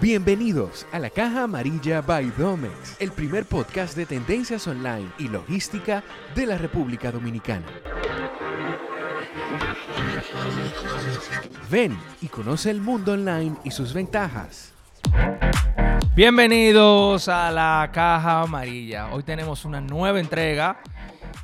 Bienvenidos a la Caja Amarilla by Domex, el primer podcast de tendencias online y logística de la República Dominicana. Ven y conoce el mundo online y sus ventajas. Bienvenidos a la Caja Amarilla. Hoy tenemos una nueva entrega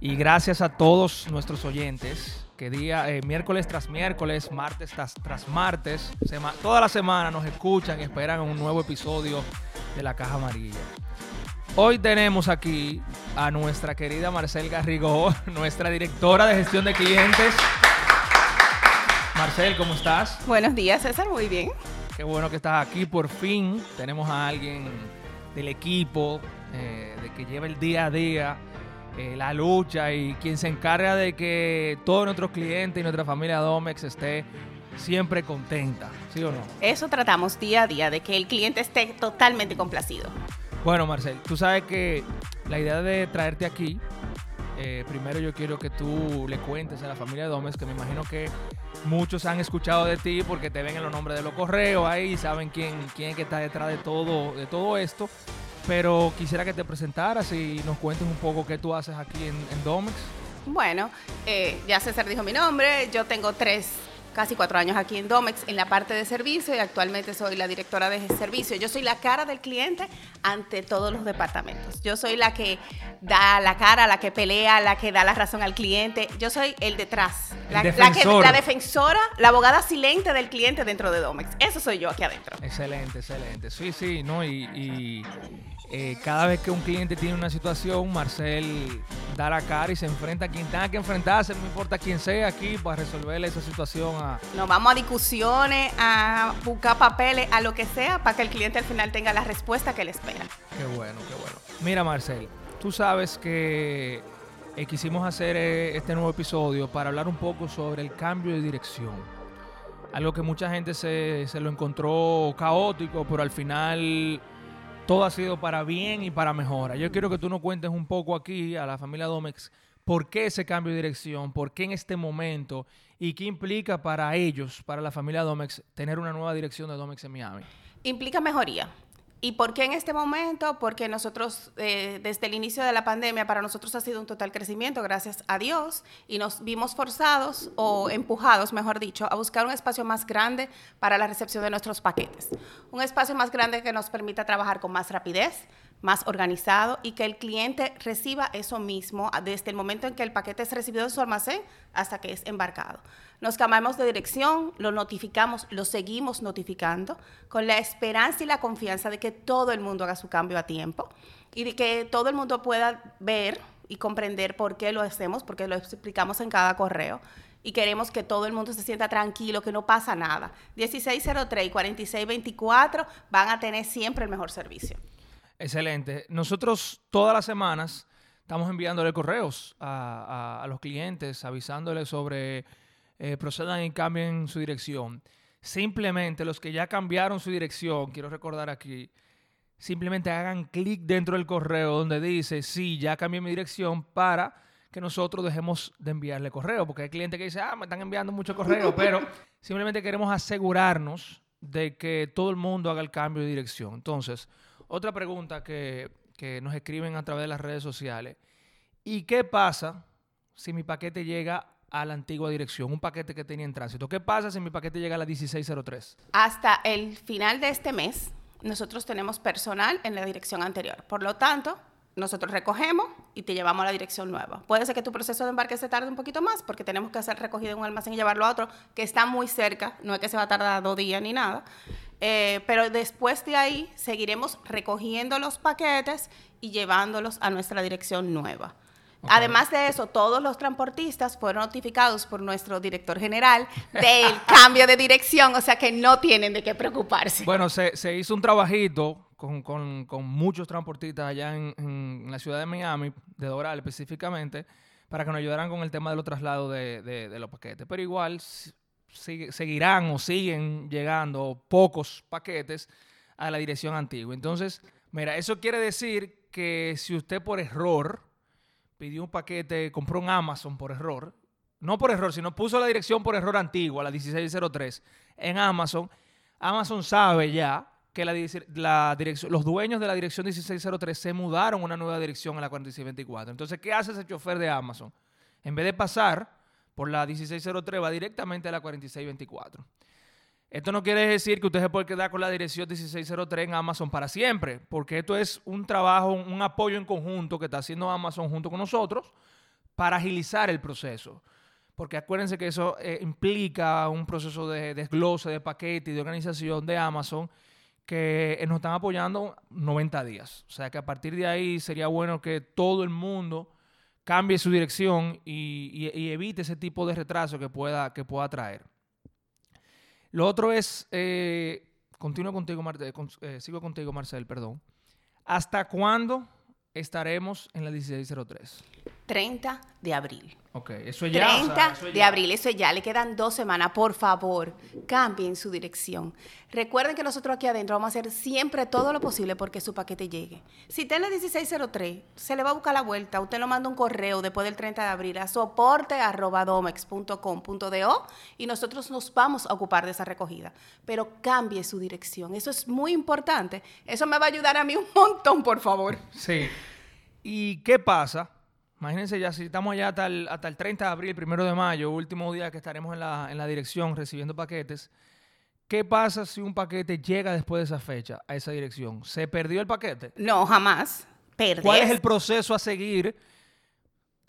y gracias a todos nuestros oyentes que día, eh, miércoles tras miércoles, martes tras, tras martes, toda la semana nos escuchan y esperan un nuevo episodio de La Caja Amarilla. Hoy tenemos aquí a nuestra querida Marcel Garrigó, nuestra directora de gestión de clientes. Marcel, ¿cómo estás? Buenos días, César, muy bien. Qué bueno que estás aquí. Por fin tenemos a alguien del equipo eh, de que lleva el día a día eh, la lucha y quien se encarga de que todos nuestros clientes y nuestra familia Domex esté siempre contenta, ¿sí o no? Eso tratamos día a día, de que el cliente esté totalmente complacido. Bueno, Marcel, tú sabes que la idea de traerte aquí, eh, primero yo quiero que tú le cuentes a la familia Domex, que me imagino que muchos han escuchado de ti porque te ven en los nombres de los correos ahí, saben quién, quién es que está detrás de todo, de todo esto pero quisiera que te presentaras y nos cuentes un poco qué tú haces aquí en, Domex. Bueno, eh, ya César dijo mi nombre, yo tengo tres casi cuatro años aquí en Domex en la parte de servicio y actualmente soy la directora de servicio. Yo soy la cara del cliente ante todos los departamentos. Yo soy la que da la cara, la que pelea, la que da la razón al cliente. Yo soy el detrás, la, la, defensora, la abogada silente del cliente dentro de Domex. Eso soy yo aquí adentro. Excelente, excelente. Sí, sí, ¿no? y eh, cada vez que un cliente tiene una situación, Marcel da la cara y se enfrenta a quien tenga que enfrentarse, no importa quién sea aquí, para resolverle esa situación. A... Nos vamos a discusiones, a buscar papeles, a lo que sea, para que el cliente al final tenga la respuesta que le espera. Qué bueno, qué bueno. Mira, Marcel, tú sabes que eh, quisimos hacer eh, este nuevo episodio para hablar un poco sobre el cambio de dirección. Algo que mucha gente se, se lo encontró caótico, pero al final todo ha sido para bien y para mejora. Yo quiero que tú nos cuentes un poco aquí a la familia Domex por qué ese cambio de dirección, por qué en este momento y qué implica para ellos, para la familia Domex, tener una nueva dirección de Domex en Miami. Implica mejoría. ¿Y por qué en este momento? Porque nosotros, eh, desde el inicio de la pandemia, para nosotros ha sido un total crecimiento, gracias a Dios, y nos vimos forzados o empujados, mejor dicho, a buscar un espacio más grande para la recepción de nuestros paquetes. Un espacio más grande que nos permita trabajar con más rapidez, más organizado y que el cliente reciba eso mismo desde el momento en que el paquete es recibido en su almacén hasta que es embarcado. Nos cambiamos de dirección, lo notificamos, lo seguimos notificando con la esperanza y la confianza de que todo el mundo haga su cambio a tiempo y de que todo el mundo pueda ver y comprender por qué lo hacemos, porque lo explicamos en cada correo y queremos que todo el mundo se sienta tranquilo, que no pasa nada. 1603 y 4624 van a tener siempre el mejor servicio. Excelente. Nosotros todas las semanas estamos enviándole correos a, los clientes, avisándoles sobre eh, procedan y cambien su dirección. Simplemente los que ya cambiaron su dirección, quiero recordar aquí, simplemente hagan clic dentro del correo donde dice, sí, ya cambié mi dirección para que nosotros dejemos de enviarle correo, porque hay clientes que dicen, ah, me están enviando mucho correo, pero simplemente queremos asegurarnos de que todo el mundo haga el cambio de dirección. Entonces, otra pregunta que, nos escriben a través de las redes sociales. ¿Y qué pasa si mi paquete llega a la antigua dirección, un paquete que tenía en tránsito. ¿Qué pasa si mi paquete llega a la 1603? Hasta el final de este mes, nosotros tenemos personal en la dirección anterior. Por lo tanto, nosotros recogemos y te llevamos a la dirección nueva. Puede ser que tu proceso de embarque se tarde un poquito más porque tenemos que hacer recogida en un almacén y llevarlo a otro que está muy cerca, no es que se va a tardar dos días ni nada. Eh, pero después de ahí seguiremos recogiendo los paquetes y llevándolos a nuestra dirección nueva. Además de eso, todos los transportistas fueron notificados por nuestro director general del cambio de dirección, o sea que no tienen de qué preocuparse. Bueno, se, se hizo un trabajito con, con, muchos transportistas allá en, la ciudad de Miami, de Doral específicamente, para que nos ayudaran con el tema de los traslados de, de, de los paquetes. Pero igual seguirán o siguen llegando pocos paquetes a la dirección antigua. Entonces, mira, eso quiere decir que si usted por error pidió un paquete, compró un Amazon por error, no por error, sino puso la dirección por error antigua, la 1603, en Amazon, Amazon sabe ya que la, dirección, los dueños de la dirección 1603 se mudaron a una nueva dirección en la 4624. Entonces, ¿qué hace ese chofer de Amazon? En vez de pasar por la 1603, va directamente a la 4624. Esto no quiere decir que usted se puede quedar con la dirección 1603 en Amazon para siempre, porque esto es un trabajo, un apoyo en conjunto que está haciendo Amazon junto con nosotros para agilizar el proceso. Porque acuérdense que eso eh, implica un proceso de desglose de paquete y de organización de Amazon que eh, nos están apoyando 90 días. O sea que a partir de ahí sería bueno que todo el mundo cambie su dirección y, evite ese tipo de retraso que pueda, que pueda traer. Lo otro es, eh, continúo contigo, Marte- con- eh, sigo contigo, Marcel, perdón. ¿Hasta cuándo estaremos en la 1603? 30 de abril. Ok, eso es ya. o sea, 30 eso es de abril, eso ya, le quedan dos semanas, por favor, cambien su dirección. Recuerden que nosotros aquí adentro vamos a hacer siempre todo lo posible porque su paquete llegue. Si tiene 1603, se le va a buscar la vuelta, usted lo manda un correo después del 30 de abril a soporte.domex.com.do y nosotros nos vamos a ocupar de esa recogida. Pero cambie su dirección, eso es muy importante. Eso me va a ayudar a mí un montón, por favor. Sí. ¿Y qué pasa? Imagínense ya, si estamos allá hasta el, hasta el 30 de abril, primero de mayo, último día que estaremos en la, en la dirección recibiendo paquetes. ¿Qué pasa si un paquete llega después de esa fecha a esa dirección? ¿Se perdió el paquete? No, jamás. ¿Cuál es el proceso a seguir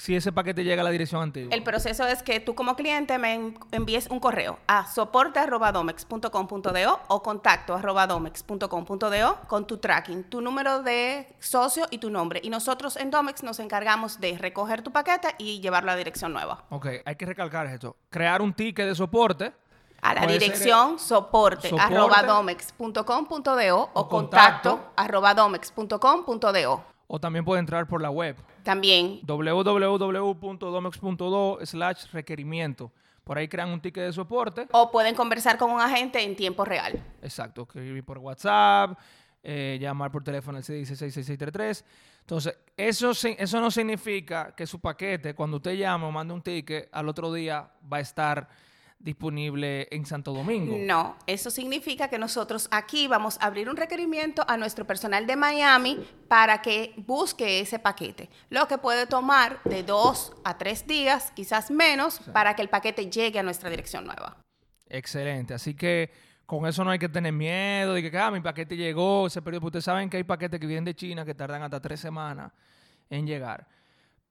si ese paquete llega a la dirección antigua? El proceso es que tú como cliente me en- envíes un correo a soporte.domex.com.do o contacto.domex.com.do con tu tracking, tu número de socio y tu nombre. Y nosotros en Domex nos encargamos de recoger tu paquete y llevarlo a la dirección nueva. Ok, hay que recalcar esto. Crear un ticket de soporte. A la Puede dirección soporte. soporte.domex.com.do o O contacto. contacto.domex.com.do. O también puede entrar por la web. También www.domex.do slash requerimiento. Por ahí crean un ticket de soporte. o pueden conversar con un agente en tiempo real. Exacto, escribir por WhatsApp, eh, llamar por teléfono al 616-6633. Entonces, eso, eso no significa que su paquete, cuando usted llame o mande un ticket, al otro día va a estar disponible en Santo Domingo. No, eso significa que nosotros aquí vamos a abrir un requerimiento a nuestro personal de Miami para que busque ese paquete, lo que puede tomar de dos a tres días, quizás menos, para que el paquete llegue a nuestra dirección nueva. Excelente. Así que con eso no hay que tener miedo de que ah, mi paquete llegó, se perdió. Porque ustedes saben que hay paquetes que vienen de China que tardan hasta tres semanas en llegar.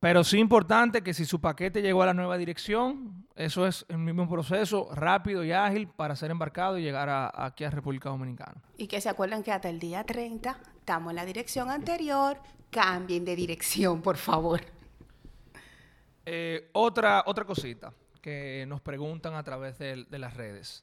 Pero sí importante que si su paquete llegó a la nueva dirección, eso es el mismo proceso rápido y ágil para ser embarcado y llegar a- aquí a República Dominicana. Y que se acuerden que hasta el día 30 estamos en la dirección anterior, cambien de dirección, por favor. Eh, otra, otra cosita que nos preguntan a través de, de las redes.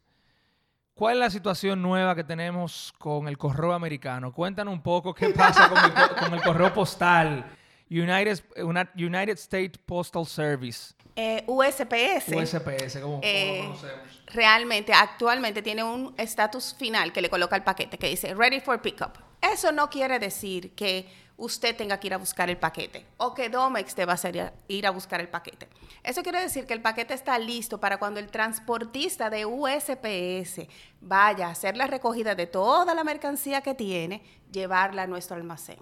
¿Cuál es la situación nueva que tenemos con el correo americano? Cuéntanos un poco qué pasa con el, co- con el correo postal. United, una- United States Postal Service. Eh, USPS. USPS, como, como Eh, lo conocemos. realmente, actualmente tiene un estatus final que le coloca al paquete, que dice ready for pickup. Eso no quiere decir que usted tenga que ir a buscar el paquete o que Domex te va a hacer ir a buscar el paquete. Eso quiere decir que el paquete está listo para cuando el transportista de USPS vaya a hacer la recogida de toda la mercancía que tiene, llevarla a nuestro almacén.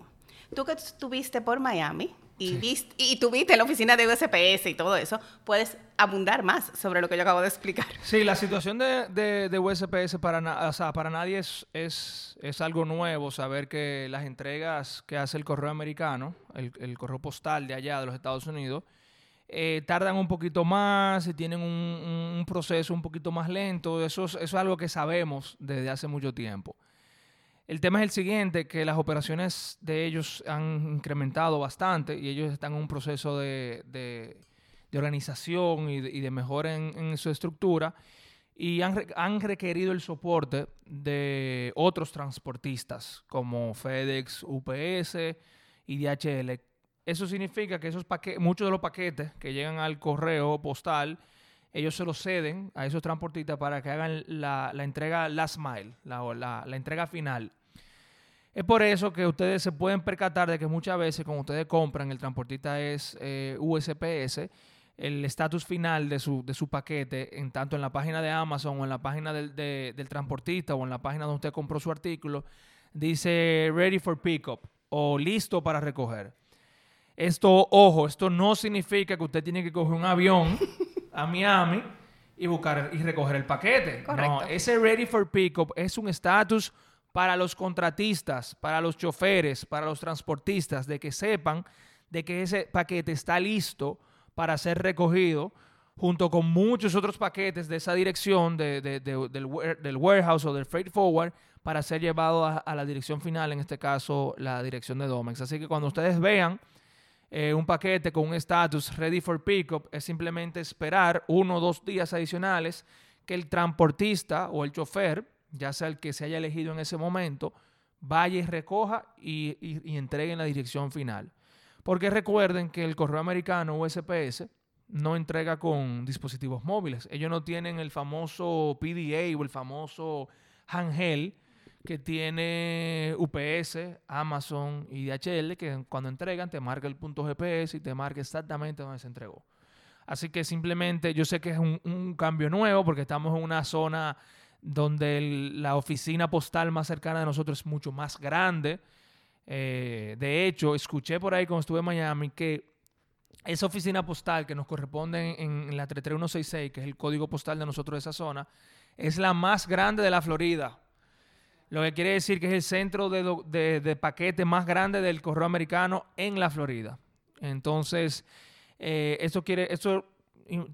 Tú que estuviste por Miami y, viste, y tuviste la oficina de USPS y todo eso, puedes abundar más sobre lo que yo acabo de explicar. Sí, la situación de, de- de USPS para, na- o sea, para nadie es, es, es algo nuevo saber que las entregas que hace el correo americano, el, el correo postal de allá de los Estados Unidos, eh, tardan un poquito más y tienen un, un- un proceso un poquito más lento. Eso es, eso es algo que sabemos desde hace mucho tiempo. El tema es el siguiente, que las operaciones de ellos han incrementado bastante y ellos están en un proceso de, de- organización y de, y mejora en, en su estructura y han, han requerido el soporte de otros transportistas como FedEx, UPS y DHL. Eso significa que esos paquetes, muchos de los paquetes que llegan al correo postal, ellos se los ceden a esos transportistas para que hagan la, entrega last mile, la, entrega final. Es por eso que ustedes se pueden percatar de que muchas veces cuando ustedes compran, el transportista es eh, USPS, el estatus final de su, paquete, en tanto en la página de Amazon o en la página del, de- del transportista o en la página donde usted compró su artículo, dice ready for pickup o listo para recoger. Esto, ojo, esto no significa que usted tiene que coger un avión a Miami y buscar y recoger el paquete. No, Correcto. ese ready for pickup es un estatus para los contratistas, para los choferes, para los transportistas, de que sepan de que ese paquete está listo para ser recogido junto con muchos otros paquetes de esa dirección de- de- de- del, del warehouse o del freight forward para ser llevado a, a la dirección final, en este caso la dirección de Domex. Así que cuando ustedes vean eh, un paquete con un estatus ready for pickup, es simplemente esperar uno o dos días adicionales que el transportista o el chofer, ya sea el que se haya elegido en ese momento, vaya y recoja y entregue en la dirección final. Porque recuerden que el correo americano USPS no entrega con dispositivos móviles. Ellos no tienen el famoso PDA o el famoso handheld que tiene UPS, Amazon y DHL, que cuando entregan te marca el punto GPS y te marca exactamente dónde se entregó. Así que simplemente yo sé que es un, cambio nuevo porque estamos en una zona donde la oficina postal más cercana de nosotros es mucho más grande. Eh, de hecho, escuché por ahí cuando estuve en Miami que esa oficina postal que nos corresponde en, en la 33166, que es el código postal de nosotros de esa zona, es la más grande de la Florida. Lo que quiere decir que es el centro de, paquete más grande del correo americano en la Florida. Entonces, eh, eso quiere,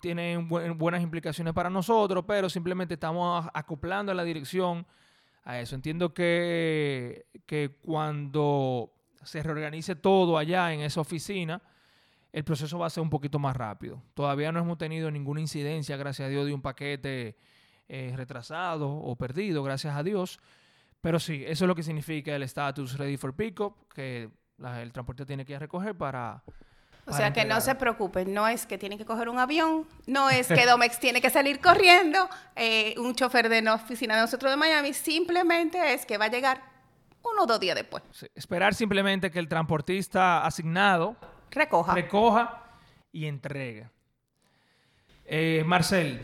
tiene buen- buenas implicaciones para nosotros, pero simplemente estamos acoplando la dirección a eso. Entiendo que, que cuando se reorganice todo allá en esa oficina, el proceso va a ser un poquito más rápido. Todavía no hemos tenido ninguna incidencia, gracias a Dios, de un paquete eh, retrasado o perdido, gracias a Dios. Pero sí, eso es lo que significa el status ready for pickup, que la- el transporte tiene que ir a recoger para... O sea que no se preocupen, no es que tienen que coger un avión, no es que Domex tiene que salir corriendo, eh, un chofer de la oficina de nosotros de Miami, simplemente es que va a llegar uno o dos días después. Sí, Esperar simplemente que el transportista asignado Recoja. recoja y entregue. Eh, Marcel,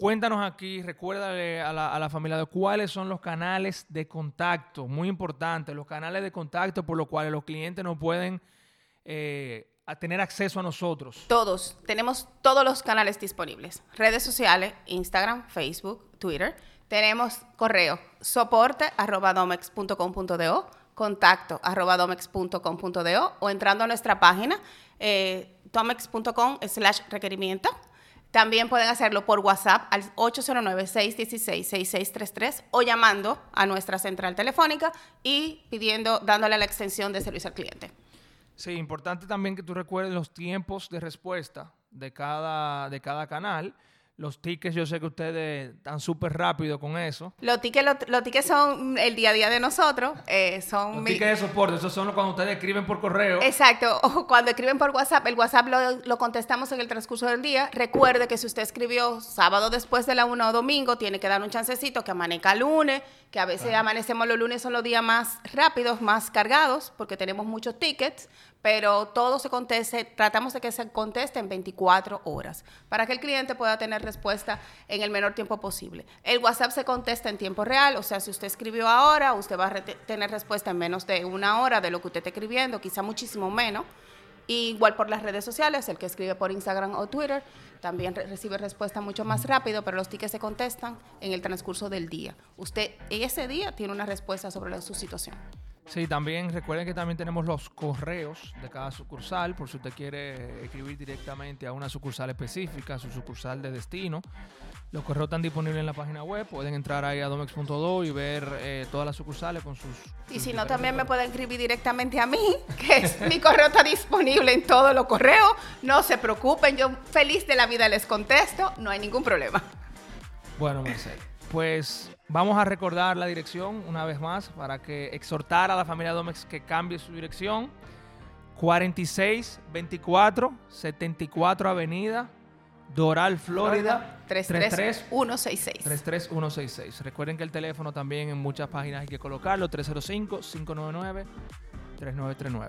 cuéntanos aquí, recuérdale a la, familia de cuáles son los canales de contacto, muy importante, los canales de contacto por los cuales los clientes no pueden eh, tener acceso a nosotros. Todos, tenemos todos los canales disponibles. Redes sociales, Instagram, Facebook, Twitter. Tenemos correo, soporte arroba domex.com.do, contacto arroba domex.com.do o entrando a nuestra página eh, domex.com slash requerimiento. También pueden hacerlo por WhatsApp al 809-616-6633 o llamando a nuestra central telefónica y pidiendo, dándole la extensión de servicio al cliente. Sí, importante también que tú recuerdes los tiempos de respuesta de cada, de cada canal. Los tickets, yo sé que ustedes están súper rápido con eso. Los tickets, los, los tickets son el día a día de nosotros. eh, son Los mi- tickets de soporte, esos son los cuando ustedes escriben por correo. Exacto. O cuando escriben por WhatsApp, el WhatsApp lo, lo contestamos en el transcurso del día. Recuerde que si usted escribió sábado después de la 1 o domingo, tiene que dar un chancecito que amanezca lunes, que a veces amanecemos los lunes, son los días más rápidos, más cargados, porque tenemos muchos tickets, pero todo se conteste, tratamos de que se conteste en 24 horas, para que el cliente pueda tener respuesta en el menor tiempo posible. El WhatsApp se contesta en tiempo real, o sea, si usted escribió ahora, usted va a tener respuesta en menos de una hora de lo que usted está escribiendo, quizá muchísimo menos. Igual por las redes sociales, el que escribe por Instagram o Twitter también re- recibe respuesta mucho más rápido, pero los tickets se contestan en el transcurso del día. Usted ese día tiene una respuesta sobre su situación. Sí, también recuerden que también tenemos los correos de cada sucursal, por si usted quiere escribir directamente a una sucursal específica, su sucursal de destino. Los correos están disponibles en la página web, pueden entrar ahí a domex.do y ver eh, todas las sucursales con sus... Y sus si no, también me pueden escribir directamente a mí, que es, mi correo está disponible en todos los correos. No se preocupen, yo feliz de la vida les contesto, no hay ningún problema. Bueno, Marcel, pues vamos a recordar la dirección una vez más para que exhortar a la familia Domex que cambie su dirección. 4624 74 Avenida, Doral, Florida. 33166. 33166. Recuerden que el teléfono también en muchas páginas hay que colocarlo, 305-599-3939.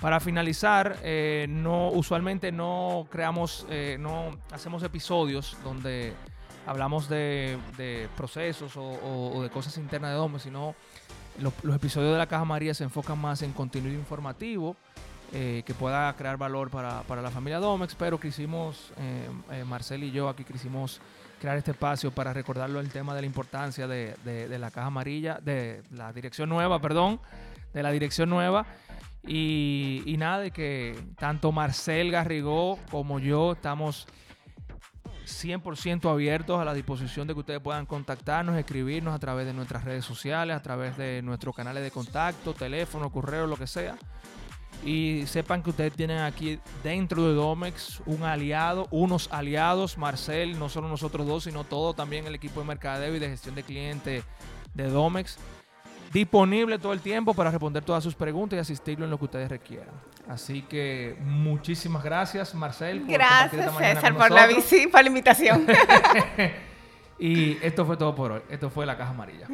Para finalizar, eh, no, usualmente no creamos, eh, no hacemos episodios donde hablamos de, procesos o, de cosas internas de Domes, sino los, episodios de la Caja María se enfocan más en contenido informativo eh, que pueda crear valor para, para la familia Domex, pero quisimos, eh, eh, Marcel y yo aquí quisimos crear este espacio para recordarlo el tema de la importancia de la Caja Amarilla, de la dirección nueva, perdón, de la dirección nueva. Y, y nada, de que tanto Marcel Garrigó como yo estamos 100% abiertos a la disposición de que ustedes puedan contactarnos, escribirnos a través de nuestras redes sociales, a través de nuestros canales de contacto, teléfono, correo, lo que sea. Y sepan que ustedes tienen aquí dentro de Domex un aliado, unos aliados, Marcel, no solo nosotros dos, sino todo también el equipo de mercadeo y de gestión de clientes de Domex, disponible todo el tiempo para responder todas sus preguntas y asistirlo en lo que ustedes requieran. Así que muchísimas gracias, Marcel. por compartir esta Gracias, César, con por la, nosotros. visi- por la invitación. Y esto fue todo por hoy. Esto fue La Caja Amarilla.